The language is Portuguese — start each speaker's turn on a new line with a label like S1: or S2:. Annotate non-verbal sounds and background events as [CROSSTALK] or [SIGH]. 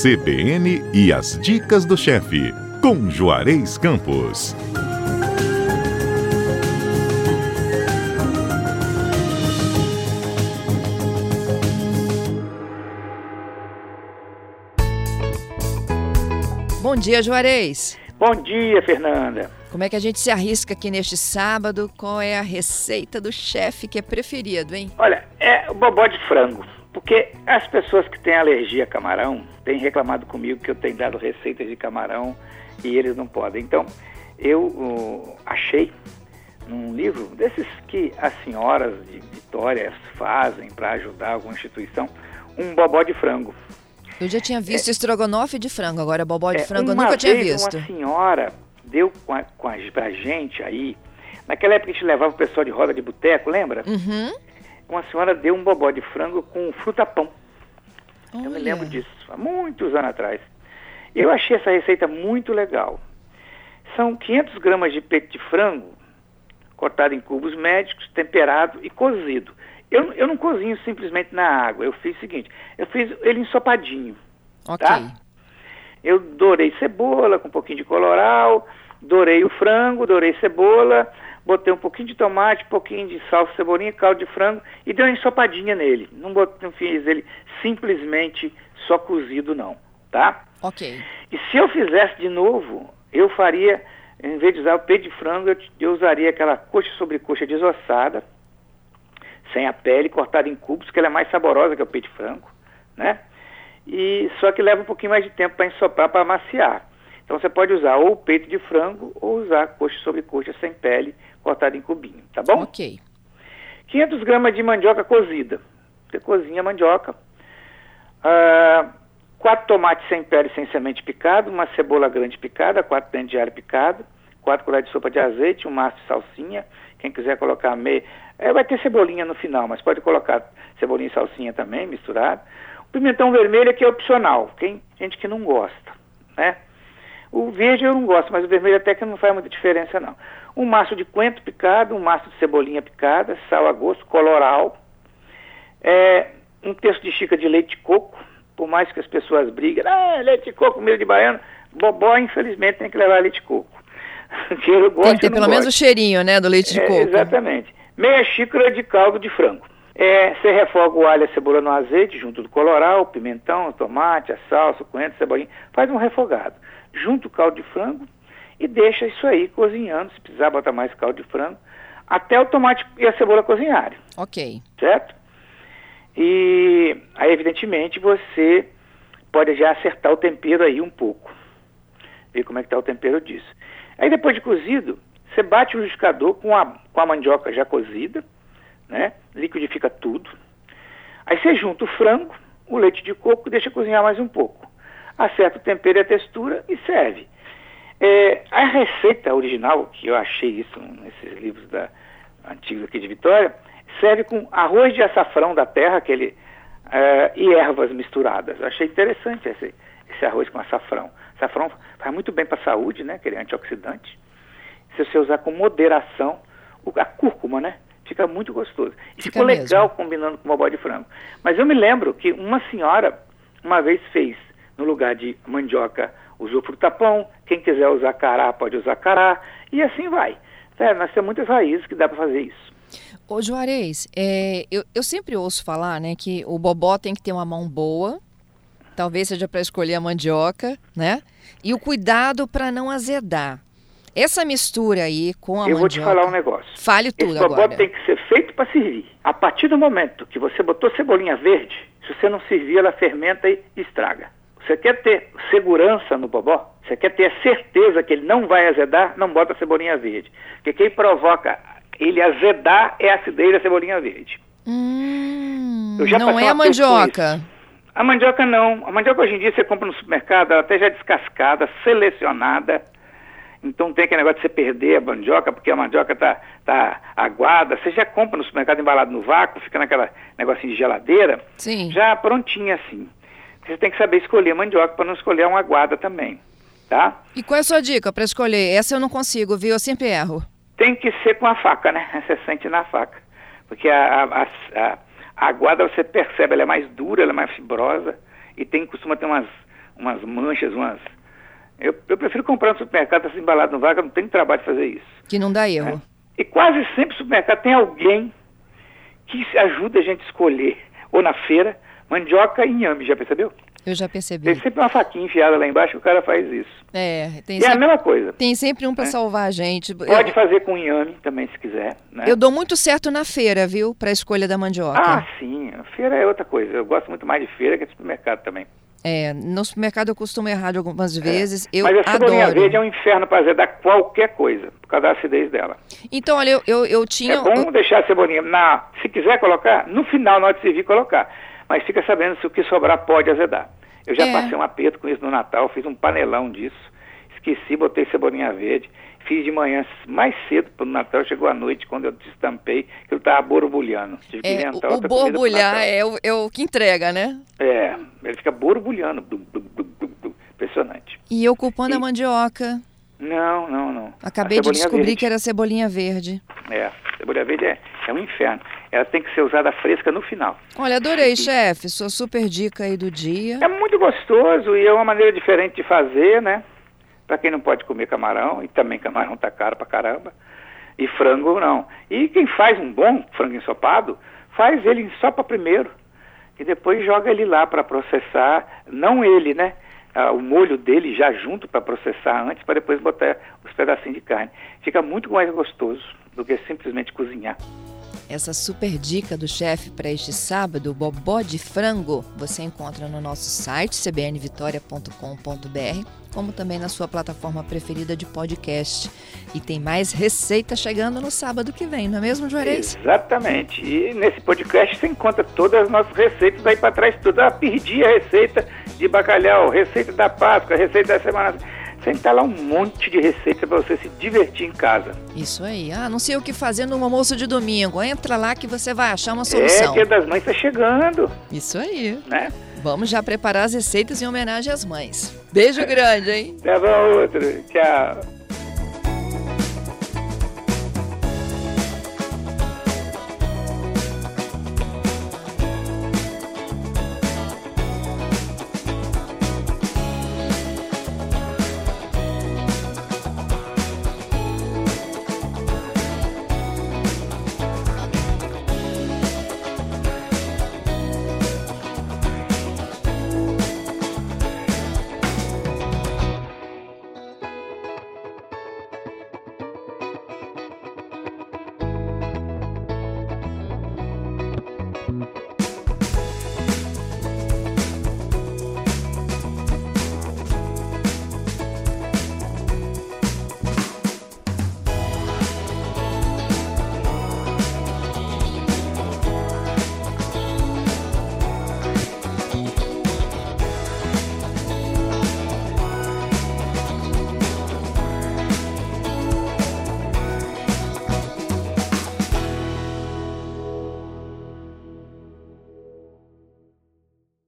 S1: CBN e as dicas do chefe, com Juarez Campos.
S2: Bom dia, Juarez.
S3: Bom dia, Fernanda.
S2: Como é que a gente se arrisca aqui neste sábado? Qual é a receita do chefe que é preferido, hein?
S3: Olha, é o bobó de frango. Porque as pessoas que têm alergia a camarão têm reclamado comigo que eu tenho dado receitas de camarão e eles não podem. Então, eu uh, achei num livro desses que as senhoras de Vitória fazem para ajudar alguma instituição, um bobó de frango.
S2: Eu já tinha visto é, estrogonofe de frango, agora bobó de
S3: é,
S2: frango eu nunca tinha visto.
S3: Uma senhora deu com a, com a, pra gente aí, naquela época a gente levava o pessoal de roda de boteco, lembra?
S2: Uhum.
S3: Uma senhora deu um bobó de frango com fruta-pão. Eu me lembro disso, há muitos anos atrás. Eu achei essa receita muito legal. São 500 gramas de peito de frango, cortado em cubos médicos, temperado e cozido. Eu, eu não cozinho simplesmente na água. Eu fiz o seguinte: eu fiz ele ensopadinho.
S2: Ok.
S3: Tá? Eu dourei cebola com um pouquinho de coloral, dourei o frango, dourei cebola, botei um pouquinho de tomate, um pouquinho de salsa, cebolinha, caldo de frango e dei uma ensopadinha nele. Não, botei, não fiz ele simplesmente só cozido, não. Tá?
S2: Ok.
S3: E se eu fizesse de novo, eu faria, em vez de usar o peito de frango, eu, eu usaria aquela coxa sobre coxa desossada sem a pele, cortada em cubos, que ela é mais saborosa que o peito de frango, né? E só que leva um pouquinho mais de tempo para ensopar, para amaciar. Então você pode usar ou peito de frango ou usar coxa sobre coxa sem pele, cortada em cubinho, tá bom?
S2: Ok.
S3: 500 gramas de mandioca cozida. Você cozinha a mandioca. Uh, quatro tomates sem pele, sem semente picado, uma cebola grande picada, quatro dentes de alho picado, quatro colheres de sopa de azeite, um maço de salsinha. Quem quiser colocar meio, é, vai ter cebolinha no final, mas pode colocar cebolinha e salsinha também, misturado. O pimentão vermelho aqui é opcional, tem gente que não gosta, né? O verde eu não gosto, mas o vermelho até que não faz muita diferença não. Um maço de coentro picado, um maço de cebolinha picada, sal a gosto, coloral, é, um terço de xícara de leite de coco, por mais que as pessoas briguem, ah, leite de coco, milho de baiano, bobó infelizmente tem que levar leite de coco. [LAUGHS]
S2: que eu gosto, tem que ter pelo gosto. menos o cheirinho, né, do leite de
S3: é,
S2: coco.
S3: Exatamente meia xícara de caldo de frango. É, você refoga o alho e a cebola no azeite, junto do coloral, pimentão, tomate, a salsa, o coentro, cebolinha. Faz um refogado. Junto o caldo de frango e deixa isso aí cozinhando. Se precisar botar mais caldo de frango, até o tomate e a cebola cozinharem.
S2: Ok.
S3: Certo? E aí, evidentemente, você pode já acertar o tempero aí um pouco. Ver como é que está o tempero disso. Aí, depois de cozido, você bate o liquidificador com a, com a mandioca já cozida, né? Liquidifica tudo. Aí você junta o frango, o leite de coco e deixa cozinhar mais um pouco. Acerta o tempero e a textura e serve. É, a receita original, que eu achei isso nesses livros da, antigos aqui de Vitória, serve com arroz de açafrão da terra, aquele, é, e ervas misturadas. Eu achei interessante esse, esse arroz com açafrão. Açafrão faz muito bem para a saúde, né? Aquele antioxidante se você usar com moderação, a cúrcuma, né? Fica muito gostoso. E Fica ficou mesmo. legal combinando com o bobó de frango. Mas eu me lembro que uma senhora uma vez fez, no lugar de mandioca, usou frutapão, quem quiser usar cará pode usar cará, e assim vai. É, nós temos muitas raízes que dá para fazer isso.
S2: Ô Juarez, é, eu, eu sempre ouço falar né, que o bobó tem que ter uma mão boa, talvez seja para escolher a mandioca, né? E o cuidado para não azedar. Essa mistura aí com a
S3: Eu mandioca, vou te falar um negócio.
S2: Fale tudo
S3: Esse
S2: agora.
S3: tem que ser feito para servir. A partir do momento que você botou cebolinha verde, se você não servir, ela fermenta e estraga. Você quer ter segurança no bobó? Você quer ter certeza que ele não vai azedar? Não bota cebolinha verde. Porque quem provoca ele azedar é a acidez da cebolinha verde.
S2: Hum, não é a mandioca.
S3: A mandioca não. A mandioca hoje em dia você compra no supermercado, ela até já descascada, selecionada. Então tem aquele negócio de você perder a mandioca, porque a mandioca está tá aguada. Você já compra no supermercado embalado no vácuo, fica naquela negocinho de geladeira,
S2: Sim.
S3: já prontinha assim. Você tem que saber escolher a mandioca para não escolher uma aguada também, tá?
S2: E qual é a sua dica para escolher? Essa eu não consigo, viu? Eu sempre erro.
S3: Tem que ser com a faca, né? [LAUGHS] Você sente na faca. Porque a, a, a, a aguada você percebe, ela é mais dura, ela é mais fibrosa e tem, costuma ter umas umas manchas, umas. Eu, eu prefiro comprar no supermercado assim embalado no vaca, não tem trabalho de fazer isso.
S2: Que não dá erro.
S3: E quase sempre no supermercado tem alguém que ajuda a gente a escolher, ou na feira, mandioca e inhame, já percebeu?
S2: Eu já percebi.
S3: Tem sempre uma faquinha enfiada lá embaixo que o cara faz isso.
S2: É, tem
S3: E é a
S2: sempre,
S3: mesma coisa.
S2: tem sempre um para
S3: É.
S2: salvar a gente.
S3: Pode
S2: eu,
S3: fazer com inhame também, se quiser. Né?
S2: eu dou muito certo na feira, viu? Para a escolha da mandioca.
S3: Ah, sim. A feira é outra coisa. Eu gosto muito mais de feira que de supermercado também.
S2: É, no supermercado eu costumo errar de algumas vezes. Eu
S3: Mas a cebolinha verde é um inferno para azedar qualquer coisa, por causa da acidez dela.
S2: Então, olha, eu, eu, eu tinha.
S3: É bom deixar a cebolinha, na, se quiser colocar, no final, na hora de servir, colocar. Mas fica sabendo se o que sobrar pode azedar. Eu já
S2: É.
S3: passei um aperto com isso no Natal, fiz um panelão disso. Esqueci, botei cebolinha verde. Fiz de manhã mais cedo para o Natal, chegou à noite, quando eu destampei, que eu estava borbulhando. Tive que
S2: É, o, borbulhar é o, é o que entrega, né?
S3: É, ele fica borbulhando. Impressionante.
S2: E eu culpando a
S3: E-
S2: mandioca.
S3: Não, não, não.
S2: Acabei
S3: A
S2: de descobrir
S3: verde.
S2: que era cebolinha verde.
S3: É, cebolinha verde é, é um inferno. Ela tem que ser usada fresca no final.
S2: Olha, adorei, chefe. Sua super dica aí do dia.
S3: É muito gostoso e é uma maneira diferente de fazer, né? Pra quem não pode comer camarão, e também camarão tá caro pra caramba. E frango não. E quem faz um bom frango ensopado, faz ele para primeiro. E depois joga ele lá para processar, não ele, né? Ah, o molho dele já junto para processar antes, para depois botar os pedacinhos de carne. Fica muito mais gostoso do que simplesmente cozinhar.
S2: Essa super dica do chefe para este sábado, bobó de frango, você encontra no nosso site cbnvitoria.com.br, como também na sua plataforma preferida de podcast. E tem mais receita chegando no sábado que vem, não é mesmo, Juarez?
S3: Exatamente. E nesse podcast você encontra todas as nossas receitas aí para trás, tudo. Ah, perdi a receita de bacalhau, receita da Páscoa, receita da semana. Você tá lá um monte de receita para você se divertir em casa.
S2: Isso aí. Ah, não sei o que fazer no almoço de domingo. Entra lá que você vai achar uma
S3: É,
S2: solução.
S3: Dia das Mães tá chegando,
S2: Isso aí.
S3: né?
S2: Vamos já preparar as receitas em homenagem às mães. Beijo grande, hein?
S3: Leva outro. Tchau.